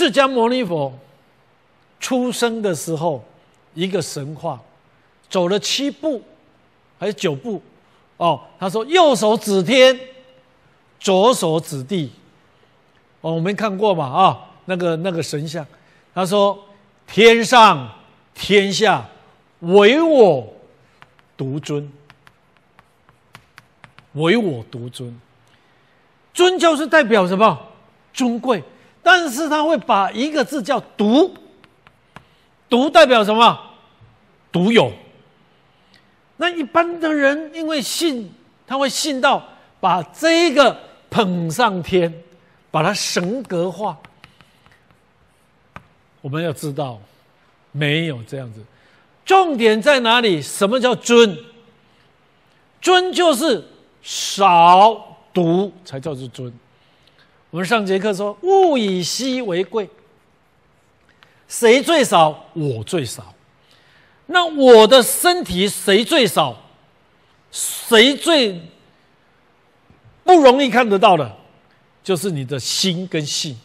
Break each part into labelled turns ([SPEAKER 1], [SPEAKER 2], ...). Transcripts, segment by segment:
[SPEAKER 1] 释迦牟尼佛出生的时候，一个神话，走了七步还是九步？哦，他说右手指天，左手指地。哦，我们看过嘛？啊，那个那个神像，他说天上天下唯我独尊，唯我独尊。尊就是代表什么？尊贵。但是他会把一个字叫独，独代表什么？独有。那一般的人因为信，他会信到把这个捧上天，把它神格化。我们要知道，没有这样子。重点在哪里？什么叫尊？尊就是少独才叫做尊。我们上节课说，物以稀为贵。谁最少？我最少。那我的身体谁最少？谁最不容易看得到的？就是你的心跟性。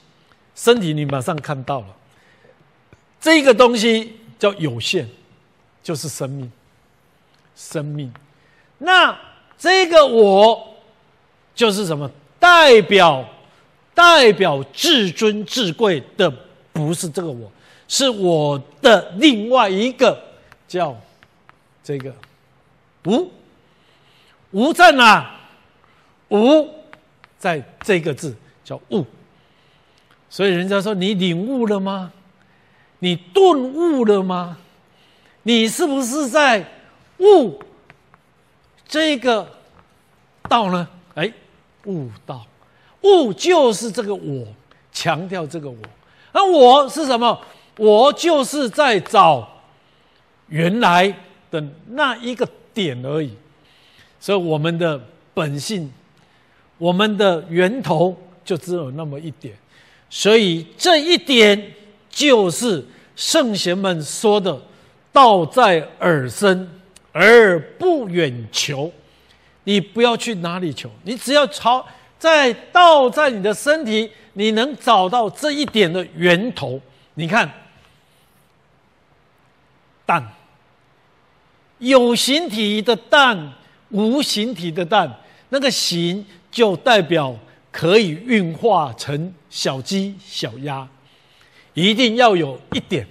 [SPEAKER 1] 身体你马上看到了，这个东西叫有限，就是生命。生命。那这个我就是什么？代表。代表至尊至贵的不是这个我，是我的另外一个叫这个无无在哪？无在这个字叫悟。所以人家说你领悟了吗？你顿悟了吗？你是不是在悟这个道呢？哎，悟道。物就是这个我，强调这个我，而我是什么？我就是在找原来的那一个点而已。所以我们的本性，我们的源头就只有那么一点。所以这一点就是圣贤们说的“道在耳身而不远求”。你不要去哪里求，你只要朝。在道在你的身体，你能找到这一点的源头。你看，蛋，有形体的蛋，无形体的蛋，那个形就代表可以运化成小鸡、小鸭，一定要有一点。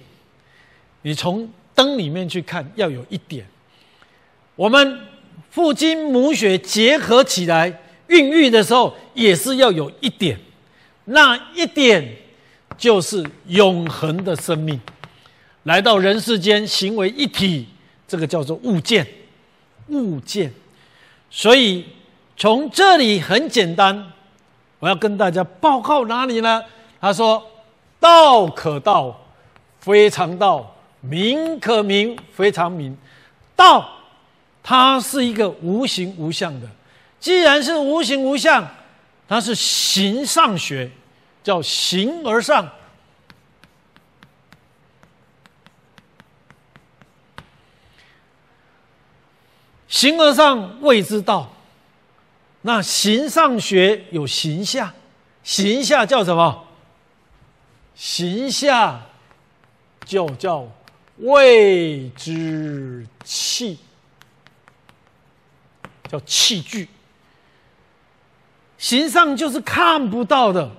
[SPEAKER 1] 你从灯里面去看，要有一点。我们父精母血结合起来。孕育的时候也是要有一点，那一点就是永恒的生命，来到人世间行为一体，这个叫做物件，物件。所以从这里很简单，我要跟大家报告哪里呢？他说：“道可道，非常道；名可名，非常名。道，它是一个无形无相的。”既然是无形无相，它是形上学，叫形而上。形而上谓之道。那形上学有形下，形下叫什么？形下就叫谓之器，叫器具。形上就是看不到的，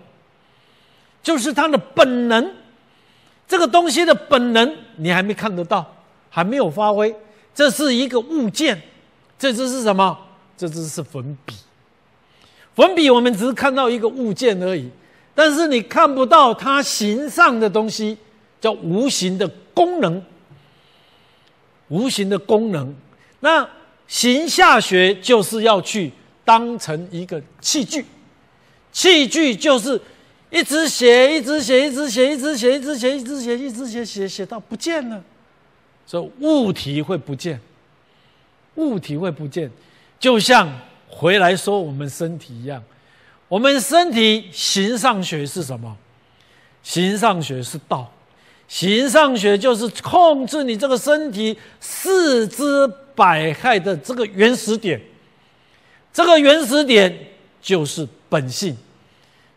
[SPEAKER 1] 就是它的本能。这个东西的本能你还没看得到，还没有发挥。这是一个物件，这只是什么？这只是粉笔。粉笔我们只是看到一个物件而已，但是你看不到它形上的东西，叫无形的功能。无形的功能，那形下学就是要去。当成一个器具，器具就是一直写，一直写，一直写，一直写，一直写，一直写，一直写，写写到不见了，所以物体会不见，物体会不见，就像回来说我们身体一样，我们身体形上学是什么？形上学是道，形上学就是控制你这个身体四肢百骸的这个原始点。这个原始点就是本性，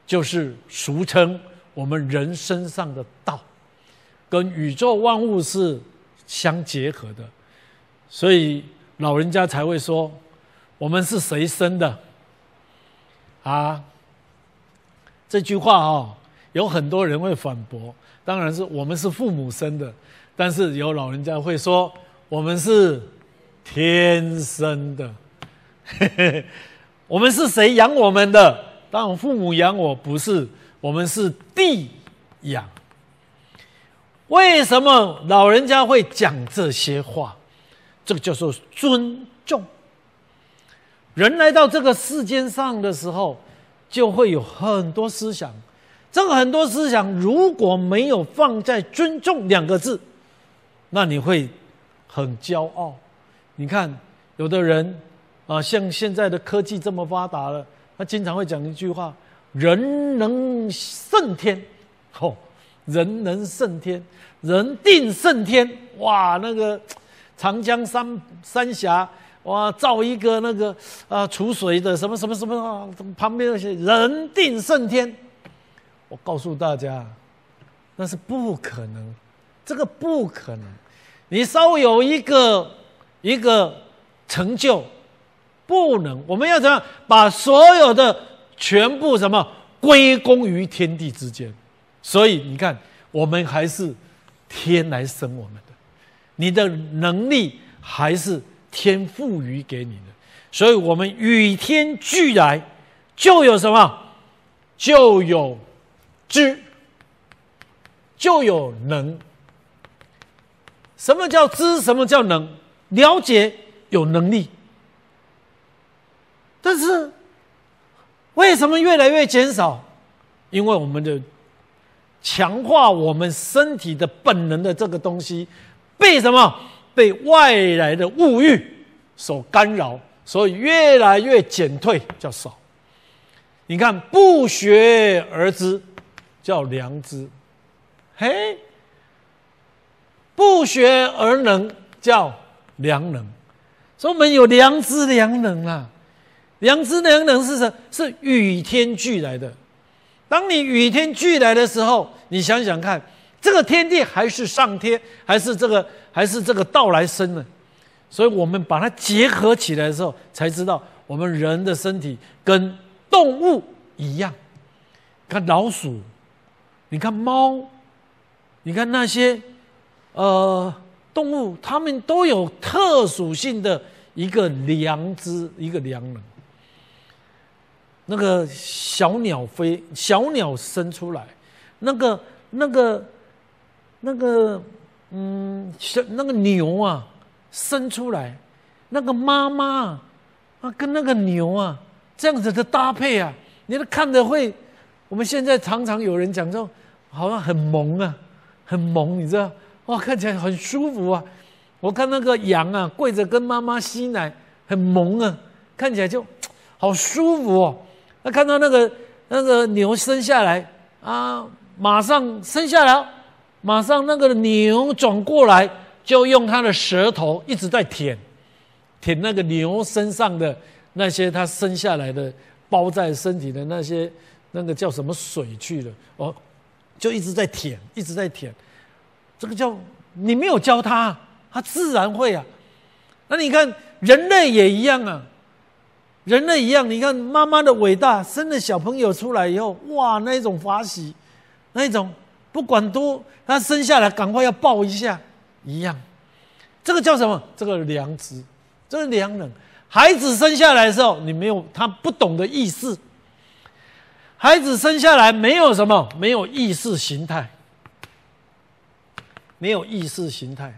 [SPEAKER 1] 就是俗称我们人身上的道，跟宇宙万物是相结合的，所以老人家才会说：我们是谁生的？啊，这句话哦，有很多人会反驳。当然是我们是父母生的，但是有老人家会说我们是天生的。我们是谁养我们的？当我父母养我，不是我们是地养。为什么老人家会讲这些话？这个叫做尊重。人来到这个世间上的时候，就会有很多思想。这个很多思想如果没有放在“尊重”两个字，那你会很骄傲。你看，有的人啊，像现在的科技这么发达了，他经常会讲一句话：“人能胜天。”吼，人能胜天，人定胜天。哇，那个长江三三峡，哇，造一个那个啊储水的什么什么什么啊，旁边那些人定胜天。我告诉大家，那是不可能，这个不可能。你稍微有一个一个成就，不能。我们要怎样把所有的全部什么归功于天地之间？所以你看，我们还是天来生我们的，你的能力还是天赋予给你的。所以我们与天俱来，就有什么？就有。知就有能。什么叫知？什么叫能？了解有能力，但是为什么越来越减少？因为我们的强化我们身体的本能的这个东西，被什么？被外来的物欲所干扰，所以越来越减退，叫少。你看，不学而知。叫良知，嘿，不学而能叫良能，所以我们有良知良能啊。良知良能是什？是与天俱来的。当你与天俱来的时候，你想想看，这个天地还是上天，还是这个，还是这个道来生呢？所以我们把它结合起来的时候，才知道我们人的身体跟动物一样。看老鼠。你看猫，你看那些呃动物，它们都有特属性的一个良知，一个良能。那个小鸟飞，小鸟生出来，那个那个那个嗯，小那个牛啊生出来，那个妈妈啊跟那个牛啊这样子的搭配啊，你都看着会。我们现在常常有人讲说。好像很萌啊，很萌，你知道？哇，看起来很舒服啊！我看那个羊啊，跪着跟妈妈吸奶，很萌啊，看起来就好舒服哦。那看到那个那个牛生下来啊，马上生下来，马上那个牛转过来，就用它的舌头一直在舔，舔那个牛身上的那些它生下来的包在身体的那些那个叫什么水去了哦。就一直在舔，一直在舔，这个叫你没有教他，他自然会啊。那你看人类也一样啊，人类一样，你看妈妈的伟大，生了小朋友出来以后，哇，那一种欢喜，那一种不管多，他生下来赶快要抱一下，一样。这个叫什么？这个良知，这个良人。孩子生下来的时候，你没有他不懂的意识。孩子生下来没有什么，没有意识形态，没有意识形态。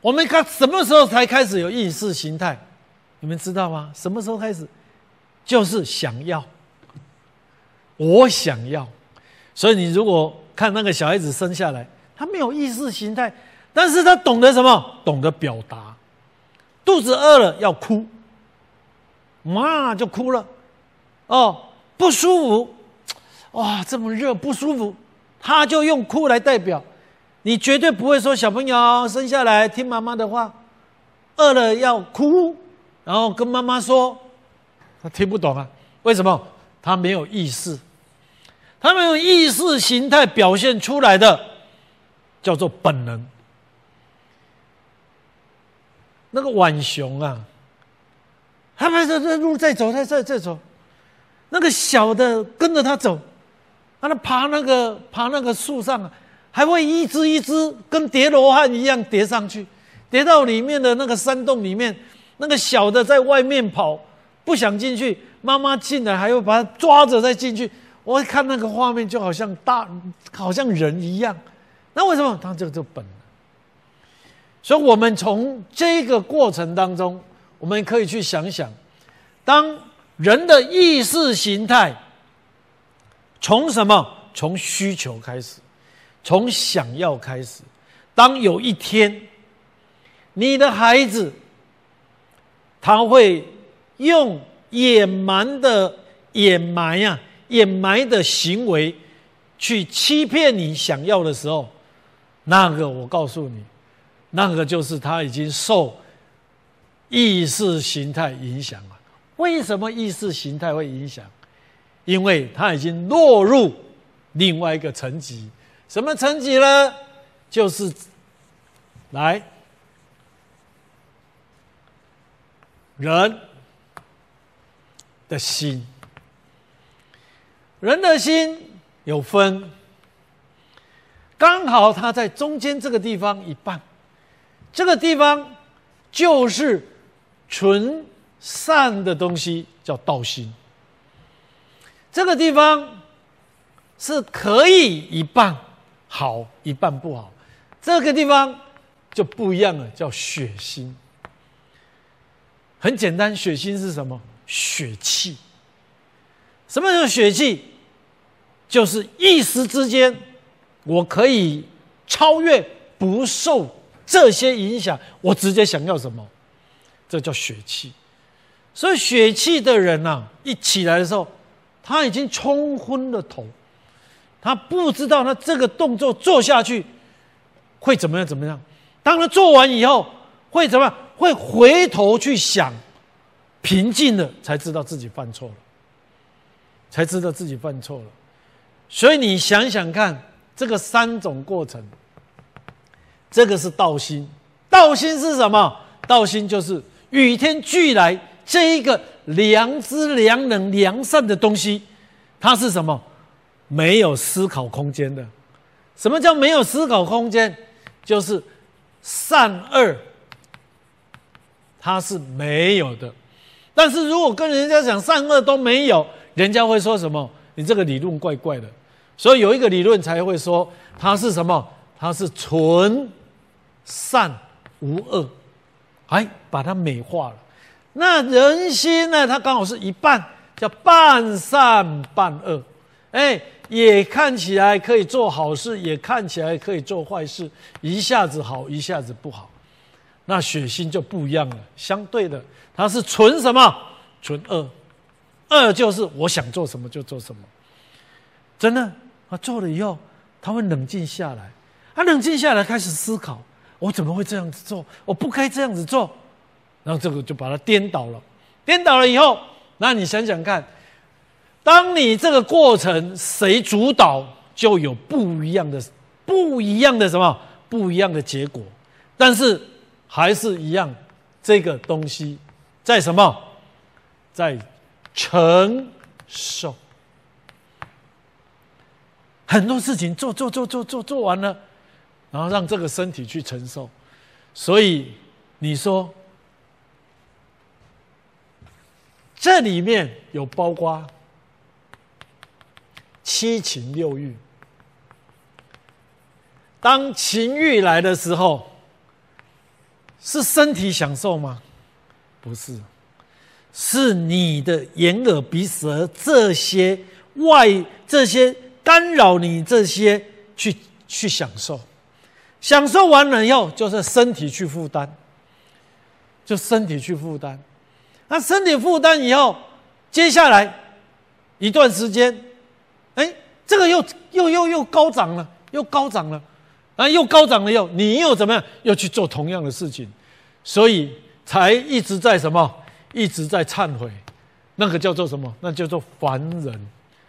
[SPEAKER 1] 我们看什么时候才开始有意识形态？你们知道吗？什么时候开始？就是想要，我想要。所以你如果看那个小孩子生下来，他没有意识形态，但是他懂得什么？懂得表达。肚子饿了要哭，妈就哭了，哦。不舒服，哇，这么热不舒服，他就用哭来代表。你绝对不会说小朋友生下来听妈妈的话，饿了要哭，然后跟妈妈说，他听不懂啊？为什么？他没有意识，他没有意识形态表现出来的叫做本能。那个浣熊啊，他们在在路在走，在在在走，那个小的跟着他走，他爬那个爬那个树上啊，还会一只一只跟叠罗汉一样叠上去，叠到里面的那个山洞里面。那个小的在外面跑，不想进去，妈妈进来还要把他抓着再进去。我看那个画面就好像大，好像人一样。那为什么他这个就本能？所以，我们从这个过程当中，我们可以去想想，当人的意识形态从什么？从需求开始，从想要开始。当有一天，你的孩子他会用野蛮的掩埋呀、掩埋的行为去欺骗你想要的时候，那个我告诉你。那个就是他已经受意识形态影响了。为什么意识形态会影响？因为他已经落入另外一个层级。什么层级呢？就是来人的心。人的心有分，刚好他在中间这个地方一半。这个地方就是纯善的东西，叫道心。这个地方是可以一半好，一半不好。这个地方就不一样了，叫血心。很简单，血心是什么？血气。什么叫血气？就是一时之间，我可以超越，不受。这些影响，我直接想要什么？这叫血气。所以血气的人呐，一起来的时候，他已经冲昏了头，他不知道他这个动作做下去会怎么样？怎么样？当他做完以后，会怎么样？会回头去想，平静了才知道自己犯错了，才知道自己犯错了。所以你想想看，这个三种过程。这个是道心，道心是什么？道心就是与天俱来这一个良知、良能、良善的东西，它是什么？没有思考空间的。什么叫没有思考空间？就是善恶，它是没有的。但是如果跟人家讲善恶都没有，人家会说什么？你这个理论怪怪的。所以有一个理论才会说它是什么？它是纯。善无恶，哎，把它美化了。那人心呢？它刚好是一半，叫半善半恶。哎，也看起来可以做好事，也看起来可以做坏事，一下子好，一下子不好。那血心就不一样了，相对的，它是纯什么？纯恶。恶就是我想做什么就做什么。真的，他做了以后，他会冷静下来，他冷静下来开始思考。我怎么会这样子做？我不该这样子做，然后这个就把它颠倒了。颠倒了以后，那你想想看，当你这个过程谁主导，就有不一样的、不一样的什么不一样的结果。但是还是一样，这个东西在什么？在承受。很多事情做做做做做做完了。然后让这个身体去承受，所以你说这里面有包括七情六欲。当情欲来的时候，是身体享受吗？不是，是你的眼耳鼻舌这些外这些干扰你这些去去享受。享受完了以后，就是身体去负担，就身体去负担。那身体负担以后，接下来一段时间，哎，这个又又又又高涨了，又高涨了，啊，又高涨了，又你又怎么样？又去做同样的事情，所以才一直在什么？一直在忏悔。那个叫做什么？那叫做凡人。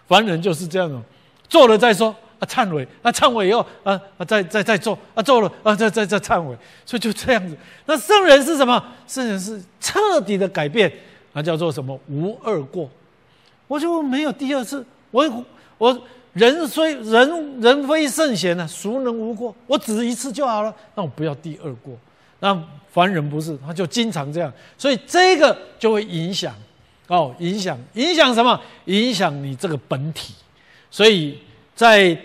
[SPEAKER 1] 凡人就是这样做了再说啊，忏悔啊，忏悔以后啊啊，再再再做啊，做了啊，再再再忏悔，所以就这样子。那圣人是什么？圣人是彻底的改变，那叫做什么？无二过。我就没有第二次。我我人虽人人非圣贤呢，孰能无过？我只一次就好了，那我不要第二过。那凡人不是，他就经常这样，所以这个就会影响哦，影响影响什么？影响你这个本体。所以在《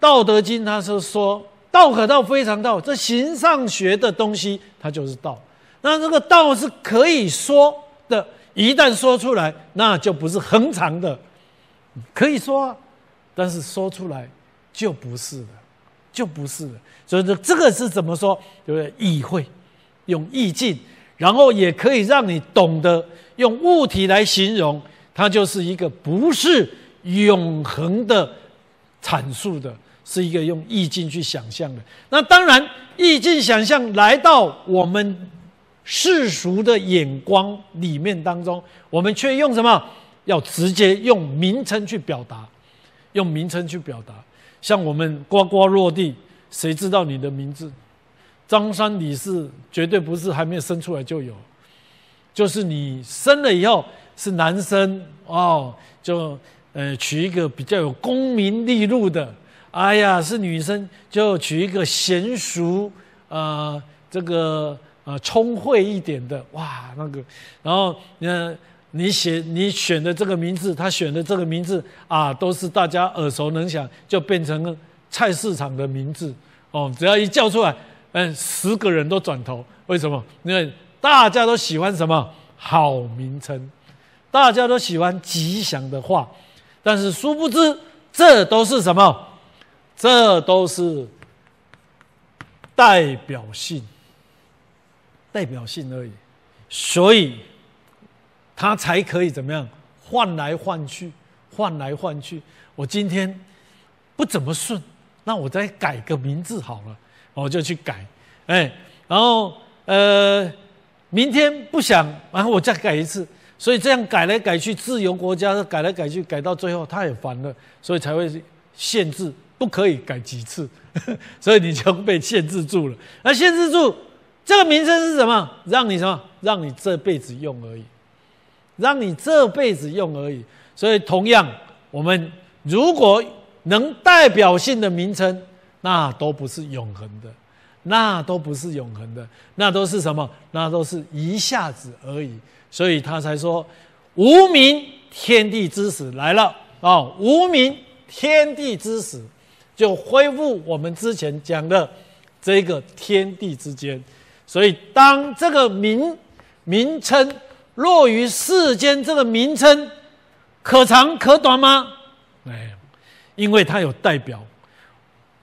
[SPEAKER 1] 道德经》，他是说“道可道，非常道”。这形上学的东西，它就是道。那这个道是可以说的，一旦说出来，那就不是恒常的。可以说，啊但是说出来就不是了，就不是了。所以说，这个是怎么说？对不对？意会，用意境，然后也可以让你懂得用物体来形容，它就是一个不是。永恒的阐述的是一个用意境去想象的。那当然，意境想象来到我们世俗的眼光里面当中，我们却用什么？要直接用名称去表达，用名称去表达。像我们呱呱落地，谁知道你的名字？张三李四绝对不是还没有生出来就有，就是你生了以后是男生哦，就。呃，取一个比较有功名利禄的，哎呀，是女生就取一个娴熟，呃，这个呃聪慧一点的，哇，那个，然后呢，你写你选的这个名字，他选的这个名字啊，都是大家耳熟能详，就变成菜市场的名字哦，只要一叫出来，嗯，十个人都转头，为什么？因为大家都喜欢什么好名称，大家都喜欢吉祥的话。但是殊不知，这都是什么？这都是代表性，代表性而已。所以，他才可以怎么样换来换去，换来换去。我今天不怎么顺，那我再改个名字好了，我就去改。哎，然后呃，明天不想，然后我再改一次。所以这样改来改去，自由国家的改来改去，改到最后他也烦了，所以才会限制，不可以改几次，所以你就被限制住了。那限制住这个名称是什么？让你什么？让你这辈子用而已，让你这辈子用而已。所以同样，我们如果能代表性的名称，那都不是永恒的，那都不是永恒的，那都是什么？那都是一下子而已。所以他才说：“无名天地之始来了啊！无名天地之始，就恢复我们之前讲的这个天地之间。所以，当这个名名称落于世间，这个名称可长可短吗？哎，因为它有代表，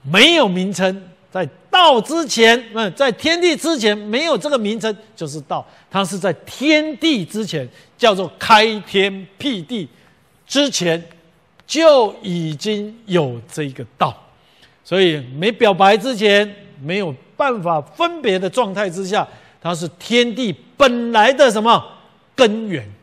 [SPEAKER 1] 没有名称。”在道之前，嗯在天地之前没有这个名称，就是道。它是在天地之前，叫做开天辟地之前就已经有这个道。所以没表白之前，没有办法分别的状态之下，它是天地本来的什么根源。